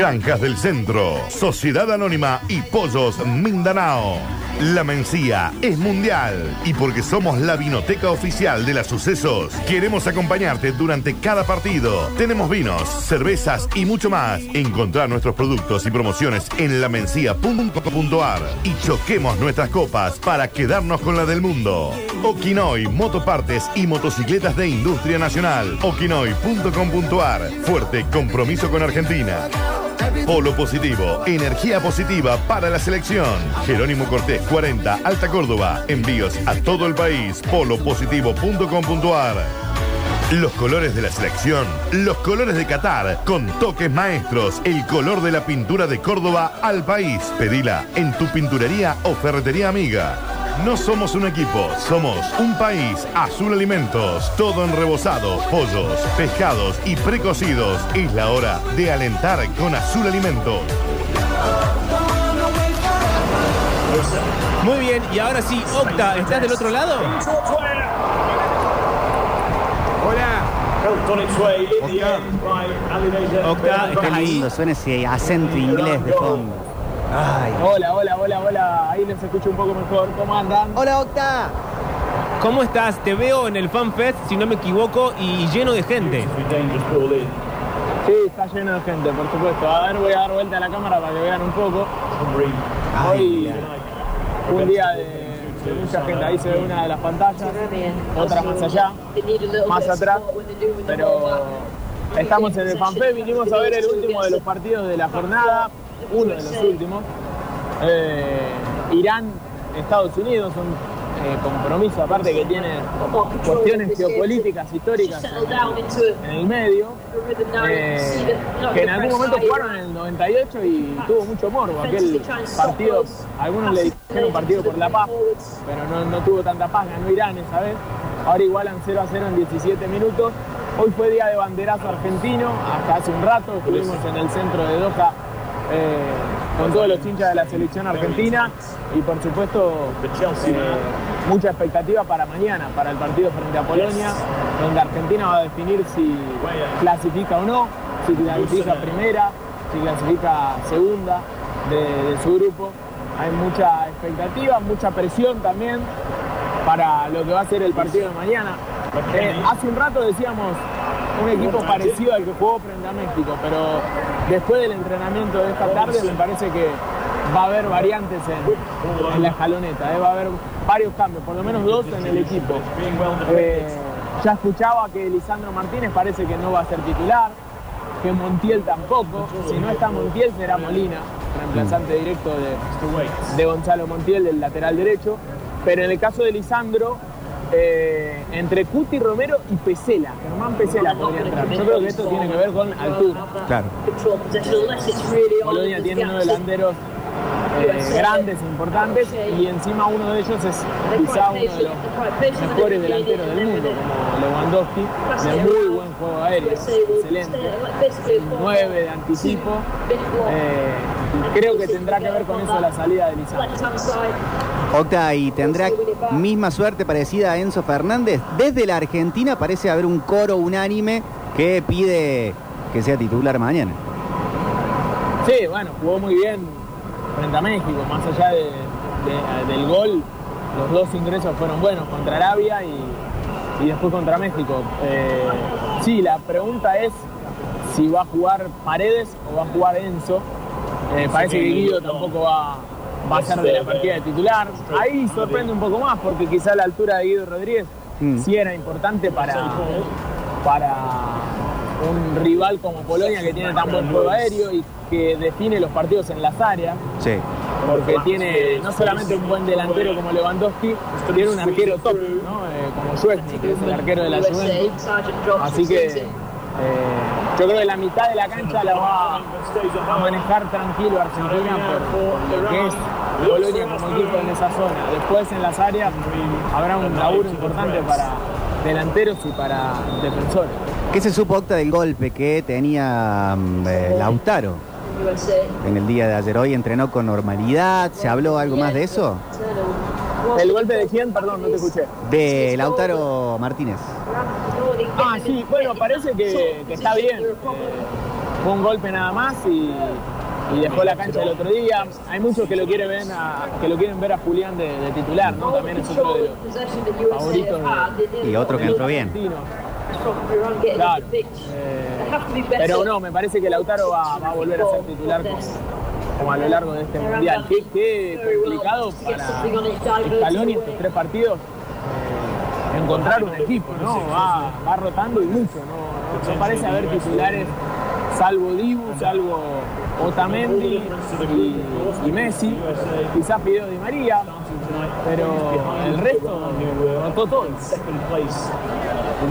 Granjas del Centro, Sociedad Anónima y Pollos Mindanao. La Mencía es mundial y porque somos la vinoteca oficial de las sucesos, queremos acompañarte durante cada partido. Tenemos vinos, cervezas y mucho más. Encontrar nuestros productos y promociones en lamencia.com.ar y choquemos nuestras copas para quedarnos con la del mundo. Okinoy, motopartes y motocicletas de industria nacional. Okinoy.com.ar. Fuerte compromiso con Argentina. Polo Positivo, energía positiva para la selección. Jerónimo Cortés 40, Alta Córdoba. Envíos a todo el país. Polopositivo.com.ar. Los colores de la selección, los colores de Qatar, con toques maestros, el color de la pintura de Córdoba al país. Pedila en tu pinturería o ferretería amiga. No somos un equipo, somos un país. Azul Alimentos, todo en rebozado, pollos, pescados y precocidos. Es la hora de alentar con Azul Alimentos. Muy bien, y ahora sí, Octa, ¿estás del otro lado? Octa, ¿estás Qué ahí? suena ese acento inglés de fondo. Ay. Hola, hola, hola, hola. Ahí les escucho un poco mejor. ¿Cómo andan? Hola, Octa. ¿Cómo estás? Te veo en el FanFest, si no me equivoco, y lleno de gente. Sí, está lleno de gente, por supuesto. A ver, voy a dar vuelta a la cámara para que vean un poco. Hoy un día de, de mucha gente. Ahí se ve una de las pantallas, otra más allá, más atrás. Pero estamos en el FanFest, vinimos a ver el último de los partidos de la jornada, uno de los últimos. Eh, Irán, Estados Unidos, un eh, compromiso aparte que tiene cuestiones geopolíticas, históricas en el medio, eh, que en algún momento jugaron en el 98 y tuvo mucho morbo. Aquel partido, algunos le dijeron partido por la paz, pero no, no tuvo tanta paz, ganó Irán esa vez. Ahora igualan 0 a 0 en 17 minutos. Hoy fue día de banderazo argentino, hasta hace un rato estuvimos en el centro de Doha con todos los hinchas de la selección argentina y por supuesto eh, mucha expectativa para mañana, para el partido frente a Polonia, donde Argentina va a definir si clasifica o no, si clasifica primera, si clasifica segunda de, de su grupo. Hay mucha expectativa, mucha presión también para lo que va a ser el partido de mañana. Eh, hace un rato decíamos un equipo parecido al que jugó frente a México, pero después del entrenamiento de esta tarde me parece que va a haber variantes en, la escaloneta, eh, va a haber varios cambios, por lo menos dos en el equipo. Eh, ya escuchaba que Lisandro Martínez parece que no va a ser titular, que Montiel tampoco, si no está Montiel será Molina, reemplazante directo de, de Gonzalo Montiel, del lateral derecho, pero en el caso de Lisandro, eh, entre Cuti Romero y Pesela, Germán Pesela podría entrar. Yo creo que esto tiene que ver con altura. Claro. Polonia tiene unos delanteros eh, grandes, importantes, y encima uno de ellos es quizá uno de los mejores delanteros del mundo, como Lewandowski, de muy buen juego aéreo, excelente, 9 de anticipo. eh, creo que tendrá que ver con eso la salida de Lisandro. Octa, ¿y tendrá misma suerte parecida a Enzo Fernández? Desde la Argentina parece haber un coro unánime que pide que sea titular mañana. Sí, bueno, jugó muy bien frente a México, más allá de- de- del gol, los dos ingresos fueron buenos contra Arabia y, y después contra México. Eh, sí, la pregunta es si va a jugar Paredes o va a jugar Enzo. Eh, parece que Guido tampoco va, ser de la partida de titular. Ahí sorprende un poco más porque quizá la altura de Guido Rodríguez Mm. sí era importante para, para un rival como Polonia que tiene tan buen juego aéreo y que define los partidos en las áreas, Sí. porque tiene no solamente un buen delantero como Lewandowski, tiene un arquero top, ¿no? Eh, como Szczesny, que es el arquero de la Juventus. Así que eh, yo creo que la mitad de la cancha la va a manejar tranquilo Argentina por, por lo que es Polonia como equipo en esa zona. Después en las áreas habrá un laburo importante para delanteros y para defensores. ¿Qué se supo, Octa, del golpe que tenía mm, eh, Lautaro en el día de ayer? Hoy entrenó con normalidad. ¿Se habló algo más de eso? ¿El golpe de quién? Perdón, no te escuché. De Lautaro Martínez. Ah, sí, bueno, parece que, que está bien. Eh, fue un golpe nada más y, y dejó la cancha el otro día. Hay muchos que lo quieren ver a, que lo quieren ver a Julián de, de titular, ¿no? También es otro de los favoritos de, Y otro que entró bien. Claro. Eh, pero no, me parece que Lautaro va, va a volver a ser titular como, como a lo largo de este mundial. Qué, qué complicado para estos tres partidos encontrar un equipo, ¿no? Va, va rotando y mucho, ¿no? No, no parece haber titulares salvo Dibu, salvo Otamendi y, y Messi, quizás pidió Di María, pero el resto rotó todo.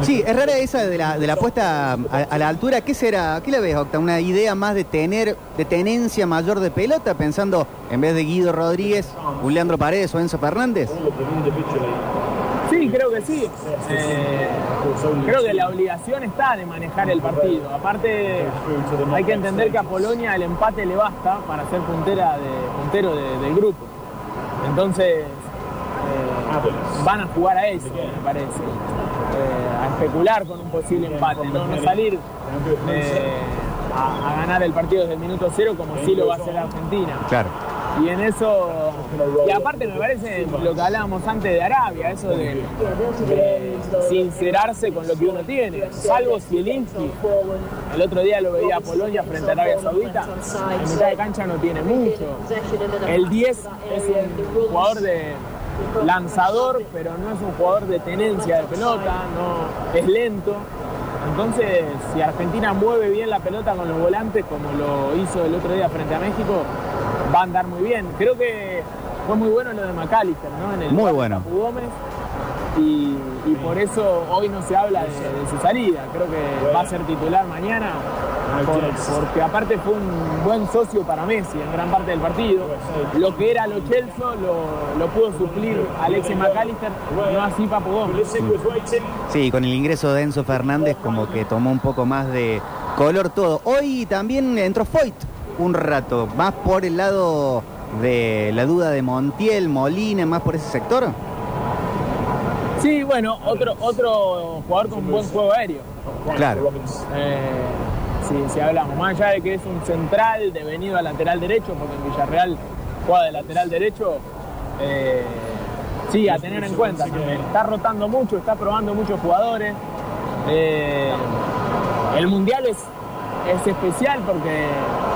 Sí, es rara esa de la, de la apuesta a, a la altura. ¿Qué será? ¿Qué le ves, Octa? ¿Una idea más de tener, de tenencia mayor de pelota? Pensando, en vez de Guido Rodríguez, un Leandro Paredes o Enzo Fernández. Sí, creo que sí. Eh, creo que la obligación está de manejar el partido. Aparte, hay que entender que a Polonia el empate le basta para ser puntera puntero de- del grupo. Entonces, eh, van a jugar a eso, me parece. Eh, a especular con un posible empate, no, no salir a, a ganar el partido desde el minuto cero como sí lo va a hacer Argentina. Claro. Y en eso, y aparte me parece lo que hablábamos antes de Arabia, eso de, sincerarse con lo que uno tiene. Salvo Zielinski, el otro día lo veía a Polonia frente a Arabia Saudita, en mitad de cancha no tiene mucho. El 10 es un jugador de lanzador, pero no es un jugador de tenencia de pelota, no es lento. Entonces, si Argentina mueve bien la pelota con los volantes, como lo hizo el otro día frente a México, va a andar muy bien. Creo que fue muy bueno lo de McAllister, ¿no? En el Muy bueno. Gómez. Y, y por eso hoy no se habla de, de su salida. Creo que va a ser titular mañana, por- porque aparte fue un buen socio para Messi en gran parte del partido. Lo que era Lo Celso lo, lo pudo suplir Alexis McAllister, no así Papu Gómez. Sí, con el ingreso de Enzo Fernández como que tomó un poco más de color todo. Hoy también entró Foyt un rato, más por el lado de la duda de Montiel, Molina, más por ese sector. Sí, bueno, otro, otro jugador con buen juego aéreo. Claro. Eh, sí, si hablamos, más allá de que es un central devenido a lateral derecho, porque en Villarreal juega de lateral derecho, eh, sí, a tener en cuenta también. Está rotando mucho, está probando muchos jugadores. Eh, el Mundial es, es especial porque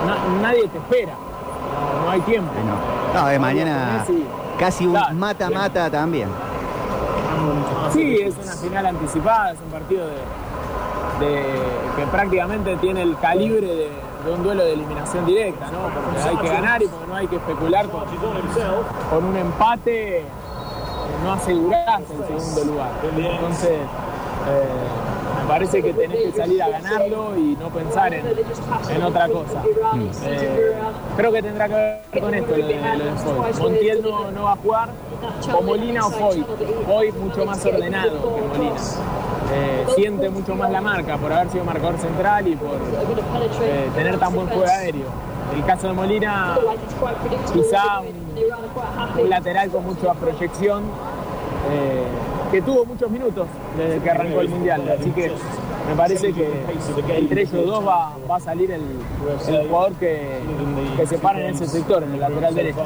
na- nadie te espera, no, no hay tiempo. No, no de mañana casi un mata-mata también. Sí, es una final anticipada, es un partido de, de- que prácticamente tiene el calibre de, de un duelo de eliminación directa, ¿no? Porque hay que ganar y porque no hay que especular con, con un empate, no asegurás el segundo lugar. Entonces, eh, me parece que tenés que salir a ganarlo y no pensar en, en otra cosa. Eh, creo que tendrá que ver con esto lo de, lo de Foy. Montiel no, no va a jugar, o Molina o Foy. Foy mucho más ordenado que Molina. Eh, siente mucho más la marca por haber sido marcador central y por eh, tener tan buen juego aéreo. El caso de Molina, quizá un, un lateral con mucha proyección, eh, que tuvo muchos minutos desde que arrancó el Mundial. Así que me parece que entre ellos dos va, va a salir el, el jugador que, que se para en ese sector, en el lateral derecho.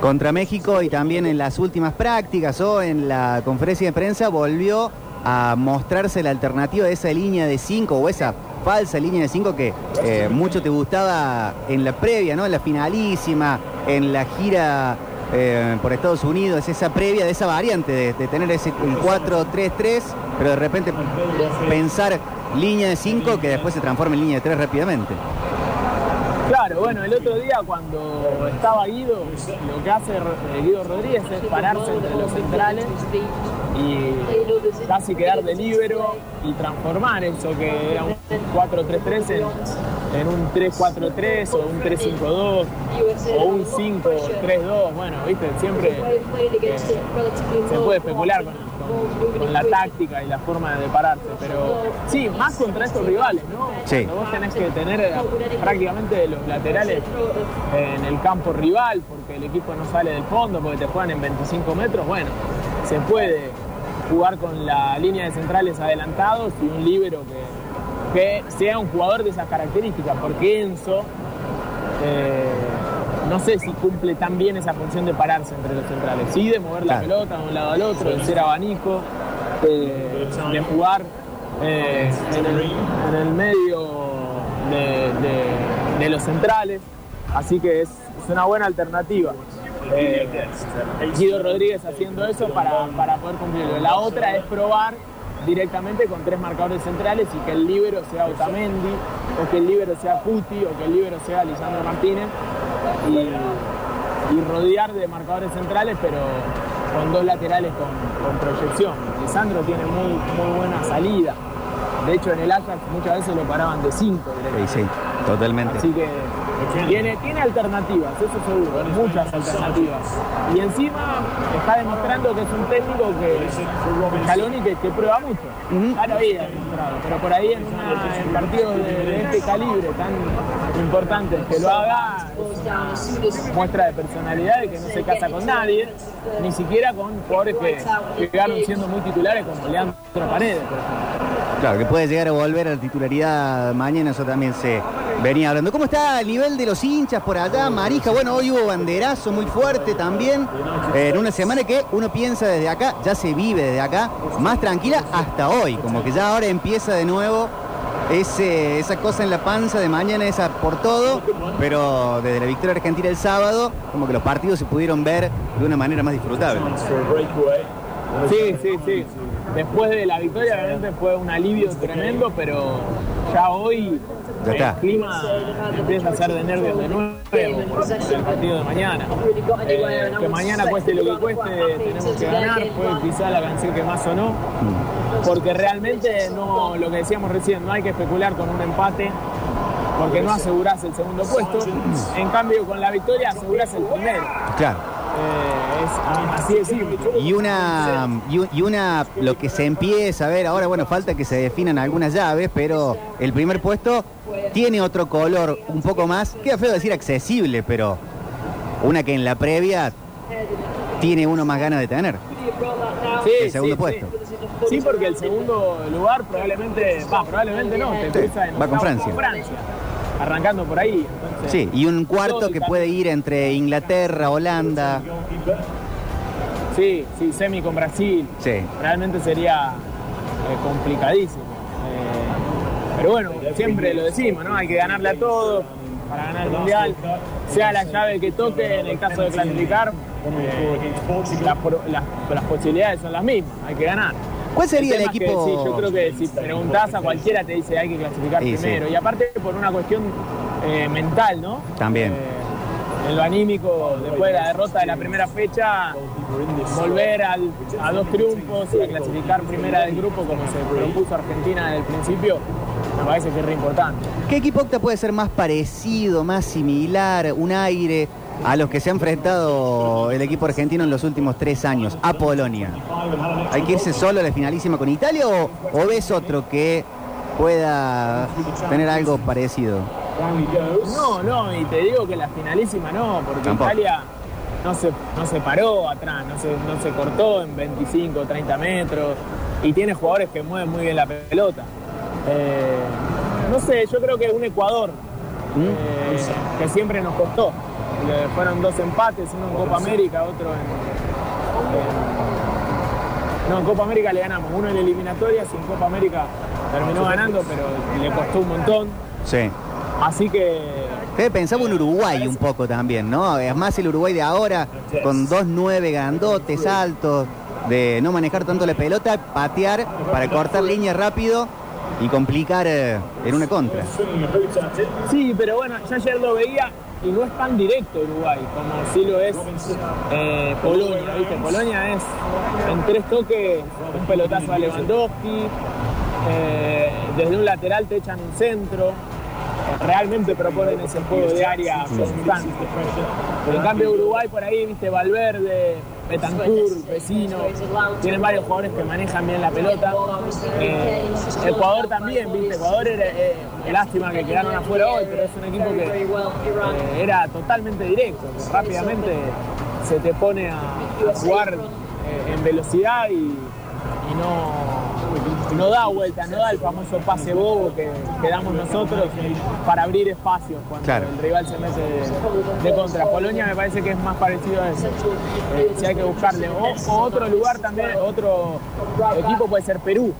Contra México y también en las últimas prácticas o en la conferencia de prensa volvió a mostrarse la alternativa de esa línea de 5 o esa falsa línea de 5 que eh, mucho te gustaba en la previa, ¿no? En la finalísima, en la gira eh, por Estados Unidos, esa previa de esa variante de, de tener ese el 4-3-3, pero de repente pensar línea de 5 que después se transforma en línea de 3 rápidamente. Claro, bueno, el otro día cuando estaba Guido, lo que hace eh, Guido Rodríguez es pararse entre los centrales y casi quedar de líbero y transformar eso que era un 4-3-3 en, en un 3-4-3 o un 3-5-2 o un 5-3-2. Bueno, viste, siempre eh, se puede especular con, con- con la táctica y la forma de pararse, pero sí, más contra estos rivales, ¿no? Sí. Cuando vos tenés que tener eh, prácticamente los laterales en el campo rival porque el equipo no sale del fondo, porque te juegan en 25 metros, bueno, se puede jugar con la línea de centrales adelantados y un líbero que, que sea un jugador de esas características, porque Enzo, eh, no sé si cumple tan bien esa función de pararse entre los centrales, sí, de mover la Claro. pelota de un lado al otro, de ser abanico, de, de jugar eh, en, el, en el medio de, de- de los centrales, así que es, es una buena alternativa. Eh, Guido Rodríguez haciendo eso para, para poder cumplirlo. La otra es probar directamente con tres marcadores centrales y que el líbero sea Otamendi, o que el líbero sea Cuti, o que el líbero sea Lisandro Martínez, y, y rodear de marcadores centrales, pero con dos laterales con, con proyección. Lisandro tiene muy, muy buena salida. De hecho, en el Ajax muchas veces lo paraban de cinco directamente. Sí, sí, totalmente. Así que tiene, tiene alternativas, eso seguro, muchas alternativas. Y encima está demostrando que es un técnico que Scaloni que, que prueba mucho. Ya lo había demostrado, pero por ahí en, una- en partidos de, de este calibre tan importantes que lo haga es muestra de personalidad de que no se casa con nadie, ni siquiera con jugadores que, que llegaron siendo muy titulares como Leandro Paredes, por ejemplo. Claro, que puede llegar a volver a la titularidad mañana, eso también se venía hablando. ¿Cómo está el nivel de los hinchas por allá, Marija? Bueno, hoy hubo banderazo muy fuerte también, eh, en una semana que uno piensa desde acá, ya se vive desde acá, más tranquila hasta hoy, como que ya ahora empieza de nuevo ese, esa cosa en la panza de mañana, esa por todo, pero desde la victoria argentina el sábado, como que los partidos se pudieron ver de una manera más disfrutable. Sí, sí, sí. Después de la victoria, obviamente fue un alivio tremendo, pero ya hoy Ya el clima empieza a ser de nervios de nuevo por el partido de mañana. Eh, que mañana cueste lo que cueste, tenemos que ganar, fue quizá la canción que más sonó, porque realmente no, lo que decíamos recién, no hay que especular con un empate. Porque no asegurás el segundo puesto, en cambio con la victoria asegurás el primero. Claro. Eh, así. Y una, y, una, lo que se empieza a ver ahora, bueno, falta que se definan algunas llaves, pero el primer puesto tiene otro color un poco más, queda feo decir accesible, pero una que en la previa tiene uno más ganas de tener. Sí, el segundo sí, puesto. Sí. Sí, porque el segundo lugar probablemente, va, probablemente no, te Sí, va con Francia. Arrancando por ahí. entonces- Sí, y un cuarto que puede ir entre Inglaterra, Holanda. Sí, sí, semi con Brasil. Sí. Realmente sería eh, complicadísimo. Eh, pero bueno, siempre lo decimos, ¿no? Hay que ganarle a todos para ganar el mundial. Sea la llave que toque, en el caso de clasificar, eh, las, pro- las- las posibilidades son las mismas, hay que ganar. ¿Cuál sería el tema es que equipo? sí, yo creo que si preguntás a cualquiera te dice hay que clasificar Sí, sí. primero. Y aparte por una cuestión eh, mental, ¿no? También. Eh, en lo anímico, después de la derrota de la primera fecha, volver al- a dos triunfos y a clasificar primera del grupo como se propuso Argentina desde el principio, me parece que es re importante. ¿Qué equipo Octa puede ser más parecido, más similar, un aire a los que se ha enfrentado el equipo argentino en los últimos tres años, a Polonia? ¿Hay que irse solo a la finalísima con Italia o, o ves otro que pueda tener algo parecido? No, no, y te digo que la finalísima no, porque Tampoco. Italia no se, no se paró atrás, no se, no se cortó en 25, 30 metros y tiene jugadores que mueven muy bien la pelota. Eh, no sé, yo creo que un Ecuador eh, que siempre nos costó. Le fueron dos empates, uno en Copa América, otro en, en- No, en Copa América le ganamos, uno en eliminatorias y en Copa América terminó ganando, pero le costó un montón. Sí. Así que Ustedes pensaba en Uruguay un poco también, ¿no? Es más el Uruguay de ahora, con dos nueve grandotes, altos, de no manejar tanto la pelota, patear para cortar líneas rápido y complicar eh, en una contra. Sí, pero bueno, yo ayer lo veía y no es tan directo Uruguay como sí lo es eh, Polonia, ¿viste? Polonia es en tres toques un pelotazo a Lewandowski, eh, desde un lateral te echan un centro, eh, realmente proponen ese juego de área constante. Pero en cambio Uruguay por ahí, viste, Valverde, Betancourt, Vecino, tienen varios jugadores que manejan bien la pelota. Eh, Ecuador también, viste, Ecuador era, eh, lástima que quedaron afuera hoy, pero es un equipo que eh, era totalmente directo, rápidamente se te pone a, jugar eh, en velocidad y no, no da vuelta, no da el famoso pase bobo que, que damos nosotros para abrir espacios cuando Claro. el rival se mete de, de contra. Polonia me parece que es más parecido a eso. Eh, si hay que buscarle. O, o otro lugar también, otro equipo puede ser Perú.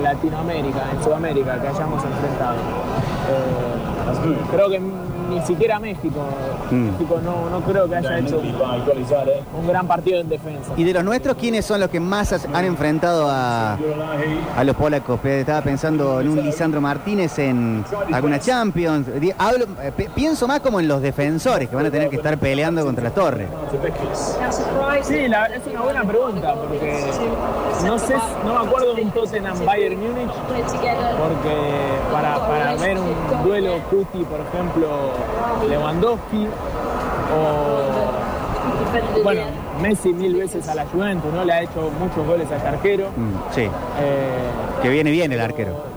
Eh, en Latinoamérica, en Sudamérica, que hayamos enfrentado. Eh, creo que ni siquiera México. Mm. México no, no creo que haya hecho un gran partido en defensa. Y de los nuestros, ¿quiénes son los que más han enfrentado a, a los polacos? Estaba pensando en un Lisandro Martínez en alguna Champions. Hablo- eh, pienso más como en los defensores que van a tener que estar peleando contra las torres. Sí, la- es una buena pregunta, porque no sé, no me acuerdo de un Tottenham Bayern Múnich, porque para, para ver un duelo Cuti, por ejemplo, Lewandowski, o bueno, Messi mil veces a la Juventus, ¿no? Le ha hecho muchos goles a este arquero. Mm, sí, Eh, que viene bien el arquero.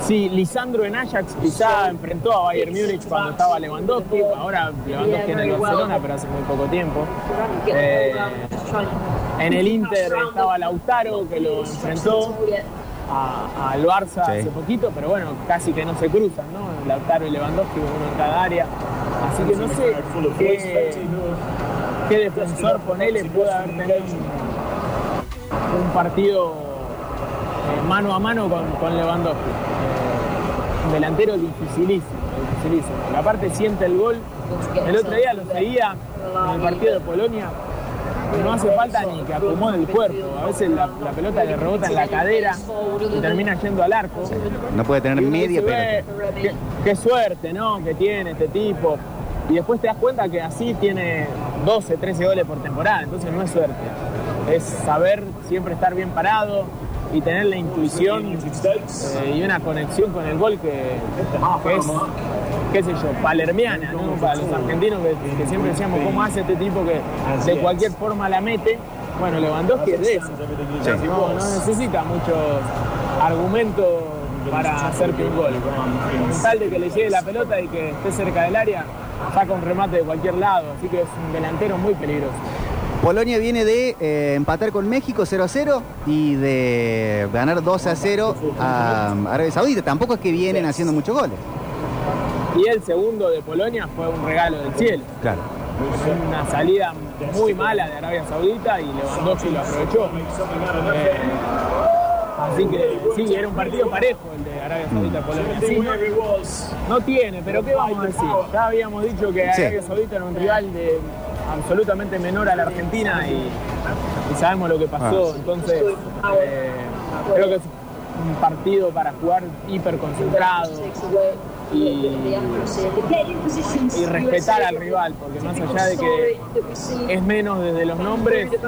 Sí, Lisandro en Ajax quizá enfrentó a Bayern Múnich cuando estaba Lewandowski, ahora Lewandowski en el Barcelona, pero hace muy poco tiempo. Eh, en el Inter estaba Lautaro, que lo enfrentó a- al Barça Sí. hace poquito, pero bueno, casi que no se cruzan, ¿no? Lautaro y Lewandowski, uno en cada área. Así que no sé qué, qué defensor ponele puede haber tenido un, un partido eh, mano a mano con, con Lewandowski. Eh, un delantero dificilísimo, dificilísimo. Aparte siente el gol. El otro día lo seguía en el partido de Polonia. No hace falta ni que acomode el cuerpo. A veces la, la pelota le rebota en la cadera y termina yendo al arco. No puede tener media pelota. "Ve, qué, qué suerte, ¿no? Que tiene este tipo. Y después te das cuenta que así tiene 12, 13 goles por temporada. Entonces no es suerte. Es saber siempre estar bien parado y tener la intuición eh, y una conexión con el gol que, que es, qué sé yo, palermiana, ¿no? Para los argentinos que, que siempre decíamos cómo hace este tipo que de cualquier forma la mete. Bueno, Lewandowski es de eso. No, no necesita muchos argumentos para hacerte un gol. Con tal de que le llegue la pelota y que esté cerca del área, saca un remate de cualquier lado. Así que es un delantero muy peligroso. Polonia viene de eh, empatar con México 0 a 0 y de ganar 2 a 0 a Arabia Saudita. Tampoco es que vienen haciendo muchos goles. Y el segundo de Polonia fue un regalo del cielo. Claro. Una salida muy mala de Arabia Saudita y Lewandowski lo aprovechó. Eh, así que sí, era un partido parejo el de Arabia Saudita-Polonia. Sí, no, no tiene, pero ¿qué vamos a decir? Ya habíamos dicho que. Arabia Saudita era un rival de absolutamente menor a la Argentina y, y sabemos lo que pasó. Entonces, eh, creo que es un partido para jugar hiper concentrado y, y respetar al rival, porque más allá de que es menos desde los nombres, eh,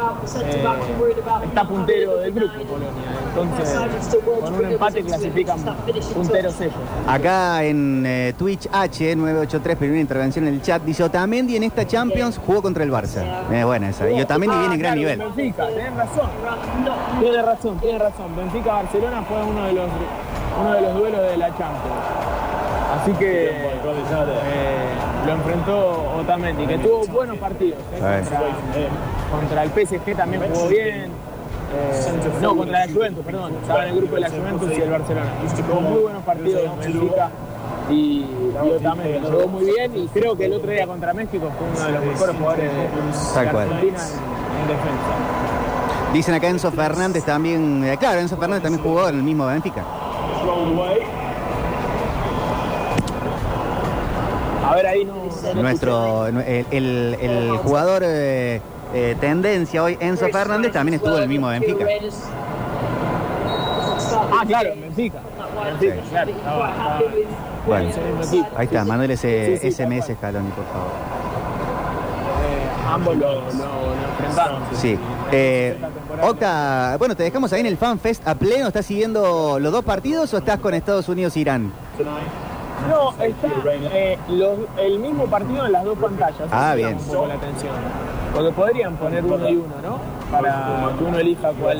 está puntero del grupo Polonia. Entonces, con un empate clasifican punteros ellos. Acá en eh, Twitch H983, primera intervención en el chat, dice Otamendi en esta Champions jugó contra el Barça. Es buena esa. Y Otamendi viene en gran Ah, claro, nivel. Benfica, tenés razón. Tiene razón, tiene razón. Benfica-Barcelona fue uno de los uno de los duelos de la Champions. Así que eh, lo enfrentó Otamendi, que tuvo buenos partidos. eh, contra, contra el PSG también jugó bien. Eh, no, contra la Juventus, perdón. Estaba en el grupo de la Juventus y el Barcelona. Tuvo muy buenos partidos en Benfica. Y, y Otamendi jugó muy bien y creo que el otro día contra México fue uno de los mejores jugadores de, de. Argentina en, en defensa. Dicen acá Enzo Fernández también. claro, Enzo Fernández también jugó en el mismo Benfica. Ver, ahí no. no Nuestro, el, el- el jugador eh, eh, tendencia hoy, Enzo Fernández, también estuvo en el mismo Benfica. Ah, claro, en Benfica. Benfica, Sí. claro. Estaba, estaba Bueno, ahí está, mándale ese Sí, sí, SMS Scaloni, por favor. Eh, ambos lo, lo- lo enfrentaron. Sí. Eh, Octa, bueno, te dejamos ahí en el Fan Fest a pleno. ¿Estás siguiendo los dos partidos o estás con Estados Unidos-Irán? No, está eh, los- el mismo partido en las dos pantallas. Ah, bien. un poco la atención. Porque podrían poner uno y uno, ¿no? Para que uno elija cuál,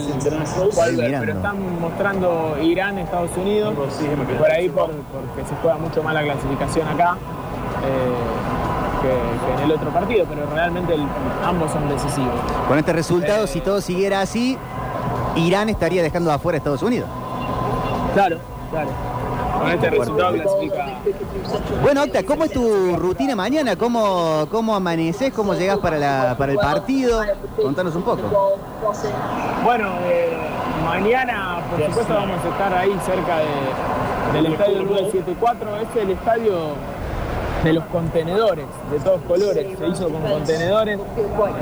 cuál. Pero están mostrando Irán, Estados Unidos, por ahí por- porque se juega mucho más la clasificación acá eh, que, que en el otro partido, pero realmente el- ambos son decisivos. Con este resultado, si todo siguiera así, Irán estaría dejando afuera a Estados Unidos. Claro, claro. Con este resultado clasifica. Bueno, Octa, ¿cómo es tu rutina mañana? ¿Cómo, cómo amaneces? ¿Cómo llegas para, la, para el partido? Contanos un poco. Bueno, eh, mañana por supuesto vamos a estar ahí cerca de- del estadio del 974. Es el estadio de los contenedores, de todos colores. Se hizo con contenedores.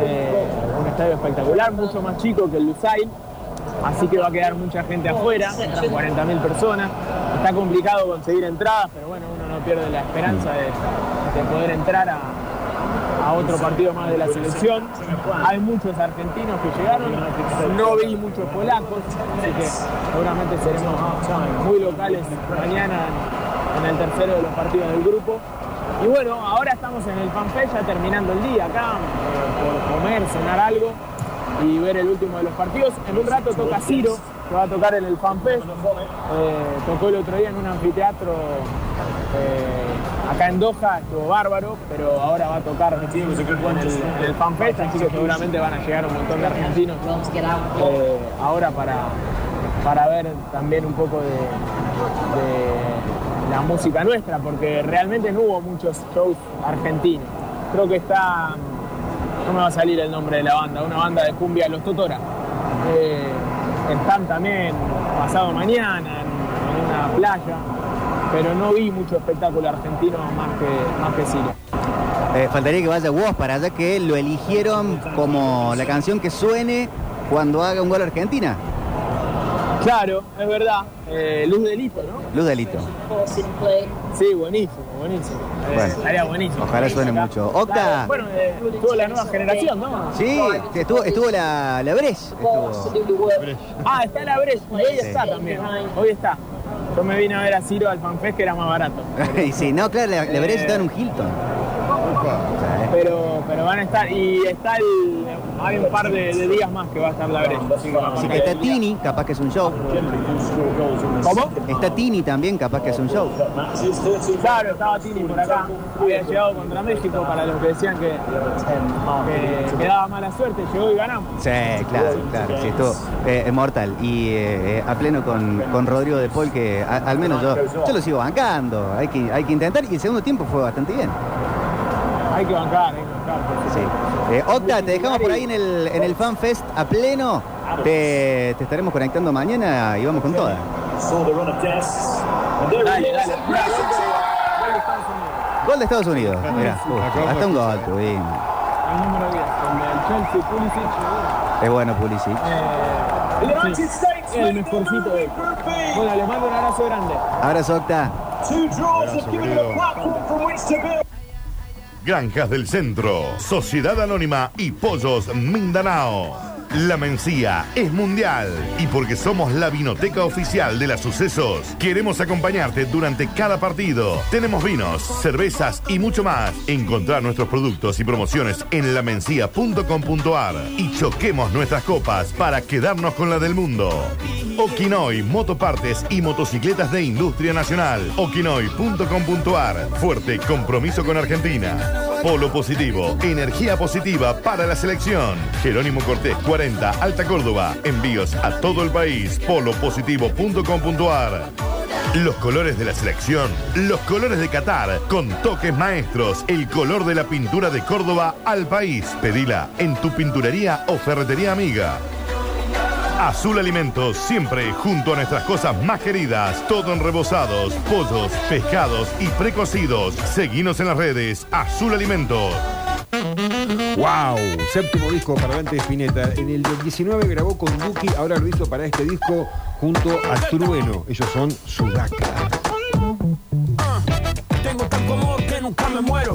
eh, un estadio espectacular, mucho más chico que el Lusail. Así que va a quedar mucha gente afuera, entran 40.000 personas. Está complicado conseguir entradas, pero bueno, uno no pierde la esperanza de, de poder entrar a, a otro partido más de la selección. Hay muchos argentinos que llegaron, no vi muchos polacos, así que seguramente seremos muy locales mañana en el tercero de los partidos del grupo. Y bueno, ahora estamos en el fanfest ya terminando el día acá, por comer, cenar algo y ver el último de los partidos. En un rato toca Ciro, va a tocar en el fanfest. Eh, tocó el otro día en un anfiteatro eh, acá en Doha, estuvo bárbaro, pero ahora va a tocar en el, en el fanfest, así que seguramente van a llegar un montón de argentinos eh, ahora para, para ver también un poco de, de la música nuestra, porque realmente no hubo muchos shows argentinos. Creo que está, no me va a salir el nombre de la banda, una banda de cumbia, Los Totora. Eh, están también pasado mañana en, en una playa, pero no vi mucho espectáculo argentino más que, más que Ciro. Eh, faltaría que vaya vos para allá que lo eligieron como la canción que suene cuando haga un gol Argentina. Claro, es verdad. Eh, Luz Delito, ¿no? Luz Delito. Sí, buenísimo, buenísimo. Eh, Bueno, estaría buenísimo. ojalá suene Acá. mucho. Octa. Bueno, eh, tuvo la nueva generación, ¿no? Sí, estuvo, estuvo la, la. Estuvo. Ah, está la Breche. Y hoy está también. Hoy está. Yo me vine a ver a Ciro al FanFest que era más barato. y sí, no, claro, la, la Breche está en un Hilton. Pero, pero van a estar. Y está el. Hay un par de, de días más que va a estar la Breche. Así que Así está Tini, capaz que es un show. ¿Cómo? Está Tini también, capaz que es un show. Claro, estaba Tini por acá. Había llegado contra México para los que decían que, que, que daba mala suerte. Llegó y ganamos. Sí, claro, claro, sí, estuvo eh, mortal. Y eh, eh, a pleno con, con Rodrigo de Paul, que a- al menos yo, yo lo sigo bancando. Hay que, hay que intentar. Y el segundo tiempo fue bastante bien. Hay que bancar, hay que bancar. Sí. Eh, Octa, te dejamos por ahí en el, en el Fan Fest a pleno. Te, te estaremos conectando mañana y vamos con todas. Dale, dale. Mira, gol de- Estados Unidos. Gol de Estados Unidos. Mira, justo, hasta un gol tuvimos. El número 10, el del Chelsea, Pulisic. Es bueno, Pulisic. Eh, sí, el mejorcito de Bueno, les mando un abrazo grande. Abrazo, Octa. Granjas del Centro, Sociedad Anónima y Pollos Mindanao. La Mencía es mundial y porque somos la vinoteca oficial de las sucesos, queremos acompañarte durante cada partido. Tenemos vinos, cervezas y mucho más. Encontrar nuestros productos y promociones en lamencia.com.ar y choquemos nuestras copas para quedarnos con la del mundo. Okinoy, motopartes y motocicletas de industria nacional. Okinoy.com.ar. Fuerte compromiso con Argentina. Polo positivo, energía positiva para la selección. Jerónimo Cortés 40, Alta Córdoba. Envíos a todo el país. Polopositivo.com.ar. Los colores de la selección, los colores de Qatar, con toques maestros, el color de la pintura de Córdoba al país. Pedila en tu pinturería o ferretería amiga. Azul Alimentos, siempre junto a nuestras cosas más queridas. Todo en rebozados, pollos, pescados y precocidos. Seguinos en las redes. Azul Alimentos. ¡Wow! Séptimo disco para Dante Spinetta. En el 19 grabó con Duki, ahora lo hizo para este disco junto a Trueno. Ellos son Sudaca. Tengo tanto amor que nunca me muero.